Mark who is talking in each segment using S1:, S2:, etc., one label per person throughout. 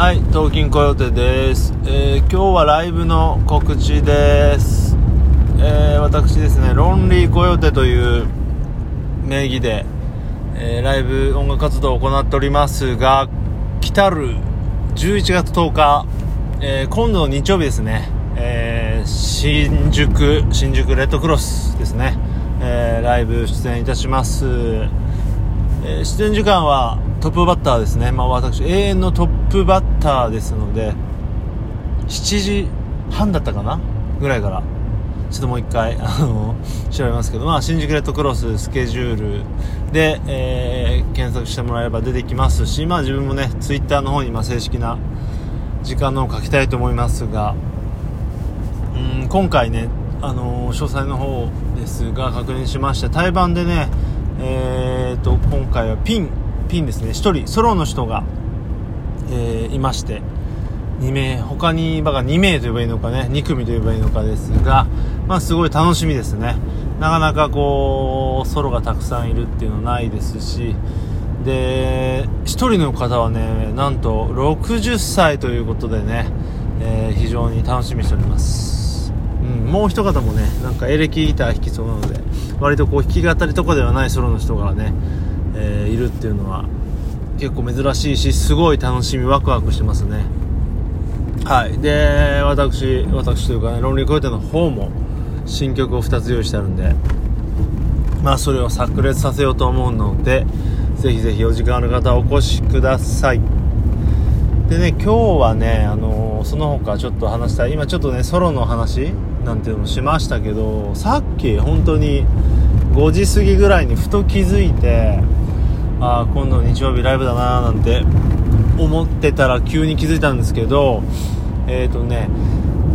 S1: はい、東京コヨテです、えー今日はライブの告知です、えー私ですね、ロンリーコヨテという名義で、えーライブ音楽活動を行っておりますが、来たる11月10日、えー今度の日曜日ですね、えー新宿、新宿レッドクロスですね、えーライブ出演いたします。えー出演時間はトップバッターですね、まあ、私永遠のトップバッターですので7時半だったかな？ぐらいから。ちょっともう一回あの調べますけど、まあ、新宿レッドクロススケジュールで、えー検索してもらえれば出てきますし、まあ、自分もねツイッターの方にま正式な時間のを書きたいと思いますがうん今回ね、あの詳細の方ですが確認しまして対バンでね、えー、と今回はピンピンですね。1人ソロの人が、えーいまして2名他にバカ2名と言えばいいのかね2組と言えばいいのかですがまあすごい楽しみですね。なかなかこうソロがたくさんいるっていうのはないですしで1人の方はねなんと60歳ということでね、えー非常に楽しみにしております、うん、もう一方もねなんかエレキギター弾きそうなので割とこう弾き語りとかではないソロの人がね、えーいるっていうのは結構珍しいしすごい楽しみワクワクしてますね。はい。で私私というかねロンリーコヨテの方も新曲を2つ用意してあるんでまあそれを炸裂させようと思うのでぜひぜひお時間ある方お越しください。でね今日はねあのーその他ちょっと話したい今ちょっとねソロの話なんていうのもしましたけどさっき本当に5時過ぎぐらいにふと気づいてあ今度日曜日ライブだななんて思ってたら急に気づいたんですけどえっ、ー、とね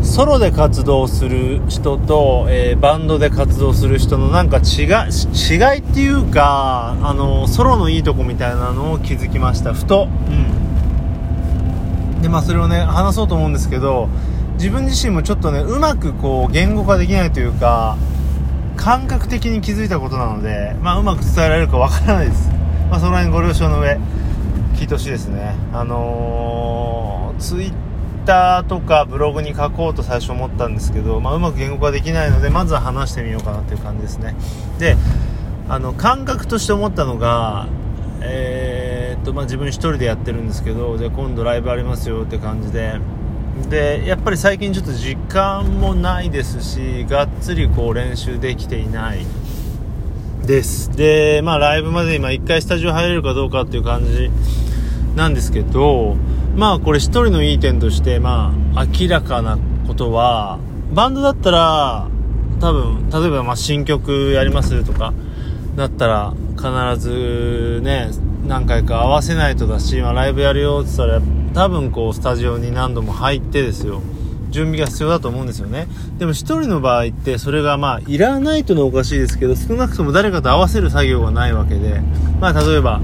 S1: ソロで活動する人と、えーバンドで活動する人のなんか違い違いっていうかあのソロのいいとこみたいなのを気づきました。ふと。うん。でまあそれをね話そうと思うんですけど自分自身もちょっとねうまくこう言語化できないというか感覚的に気づいたことなので、まあ、うまく伝えられるかわからないです、まあ、その辺ご了承の上聞いてほしいですね。あのー、ツイッターとかブログに書こうと最初思ったんですけど、まあ、うまく言語化できないのでまずは話してみようかなっていう感じですね。であの感覚として思ったのがえーっとまあ、自分一人でやってるんですけどで今度ライブありますよって感じで。でやっぱり最近ちょっと時間もないですしがっつりこう練習できていない。です。でまあライブまで今1回スタジオ入れるかどうかっていう感じなんですけどまあこれ一人のいい点としてまあ明らかなことはバンドだったら多分例えばまあ新曲やりますとかだったら必ずね何回か合わせないとだし、まあ、ライブやるよって言ったら多分こうスタジオに何度も入ってですよ。準備が必要だと思うんですよね。でも一人の場合ってそれがまあいらないというのはおかしいですけど少なくとも誰かと合わせる作業がないわけでまあ例えば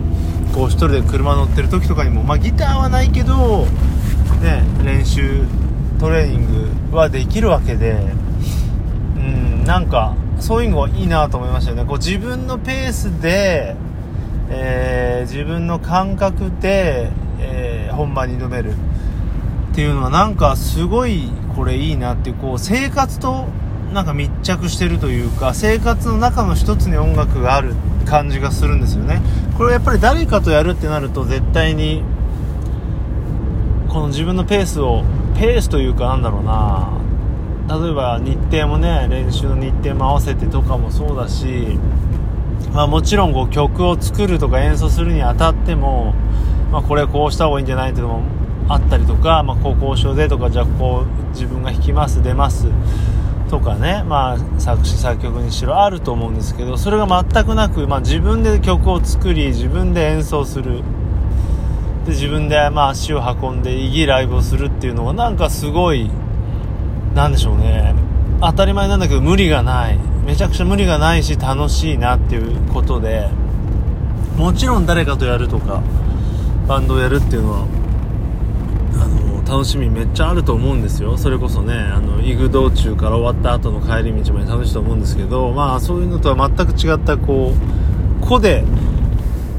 S1: こう一人で車乗ってる時とかにもまあギターはないけどね練習トレーニングはできるわけでうんなんかそういうのがいいなと思いましたよね。こう自分のペースで、えー自分の感覚で、えー本番に挑める。っていうのはなんかすごいこれいいなっていうこう生活となんか密着してるというか生活の中の一つに音楽がある感じがするんですよね。これはやっぱり誰かとやるってなると絶対にこの自分のペースをペースというかなんだろうな。例えば日程もね練習の日程も合わせてとかもそうだし、まあ、もちろんこう曲を作るとか演奏するにあたっても、まあ、これこうした方がいいんじゃないっていうのもあったりとか、まあ、こう交渉でとかじゃあこう自分が弾きます出ますとかね、まあ、作詞作曲にしろあると思うんですけどそれが全くなく、まあ、自分で曲を作り自分で演奏する。で自分でまあ足を運んでいいライブをするっていうのがなんかすごいなんでしょうね。当たり前なんだけど無理がない。めちゃくちゃ無理がないし楽しいなっていうことで。もちろん誰かとやるとかバンドをやるっていうのは楽しみめっちゃあると思うんですよ。それこそねあの行く道中から終わった後の帰り道まで楽しいと思うんですけどまあそういうのとは全く違ったこう個で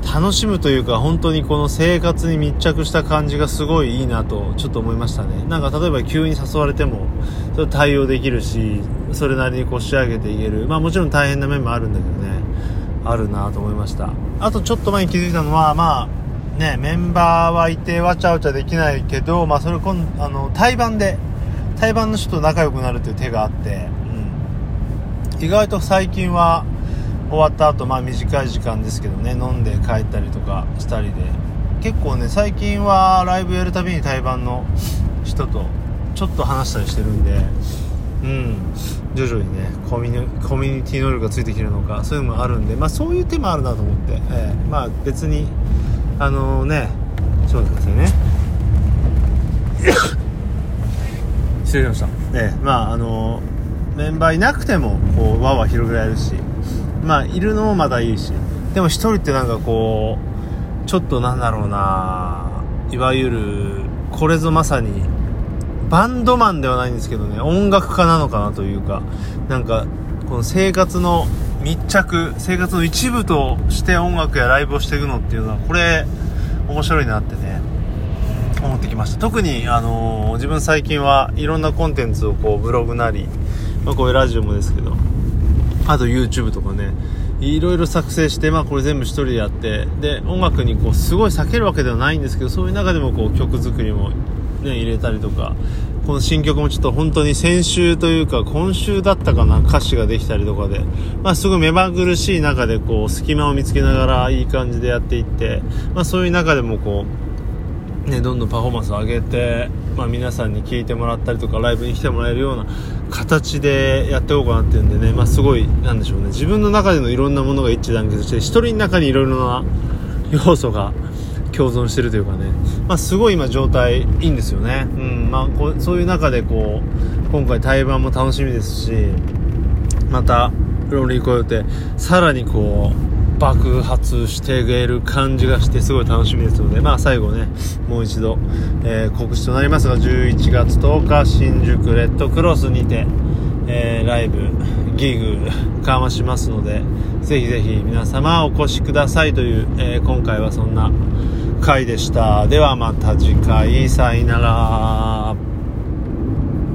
S1: 楽しむというか本当にこの生活に密着した感じがすごいいいなとちょっと思いましたね。なんか例えば急に誘われてもそれ対応できるしそれなりにこう仕上げていける。まあもちろん大変な面もあるんだけどね。あるなと思いました。あとちょっと前に気づいたのはまあねメンバーはいてわちゃわちゃできないけどまあそれ今あの対バンで対バンの人と仲良くなるという手があって、うん、意外と最近は終わった後まあ短い時間ですけどね飲んで帰ったりとかしたりで。結構ね最近はライブやるたびに対バンの人とちょっと話したりしてるんでうん。徐々にねコミュニティ能力がついてきてるのかそういうのもあるんでまあそういう手もあるなと思って、えー、まあ別にあのー、ねちょっと待ってくださいね。失礼しました。ええー、まああのメンバーいなくてもこう輪は広げられるし。まあいるのもまだいいし。でも一人ってなんかこうちょっとなんだろうないわゆるこれぞまさにバンドマンではないんですけどね音楽家なのかなというかなんかこの生活の密着生活の一部として音楽やライブをしていくのっていうのはこれ面白いなってね思ってきました。特に、あのー、自分最近はいろんなコンテンツをこうブログなり、まあ、こういうラジオもですけどあと YouTube とかね、いろいろ作成して、まあこれ全部一人でやって、で、音楽にこうすごい避けるわけではないんですけど、そういう中でもこう曲作りもね、入れたりとか、この新曲もちょっと本当に先週というか今週だったかな歌詞ができたりとかで、まあすごい目まぐるしい中でこう隙間を見つけながらいい感じでやっていって、まあそういう中でもこう、ね、どんどんパフォーマンスを上げて、まあ、皆さんに聞いてもらったりとかライブに来てもらえるような形でやっていこうかなっていうんでね、まあ、すごいなんでしょうね。自分の中でのいろんなものが一致団結して一人の中にいろいろな要素が共存してるというかね、まあ、すごい今状態いいんですよね、うん。まあ、こうそういう中でこう今回対バンも楽しみですしまたロンリーコヨテさらにこう爆発している感じがしてすごい楽しみですので、まあ最後ね、もう一度、えー、告知となりますが、11月10日、新宿レッドクロスにて、えー、ライブ、ギグ、緩和しますので、ぜひぜひ皆様お越しくださいという、えー、今回はそんな回でした。ではまた次回、さよなら。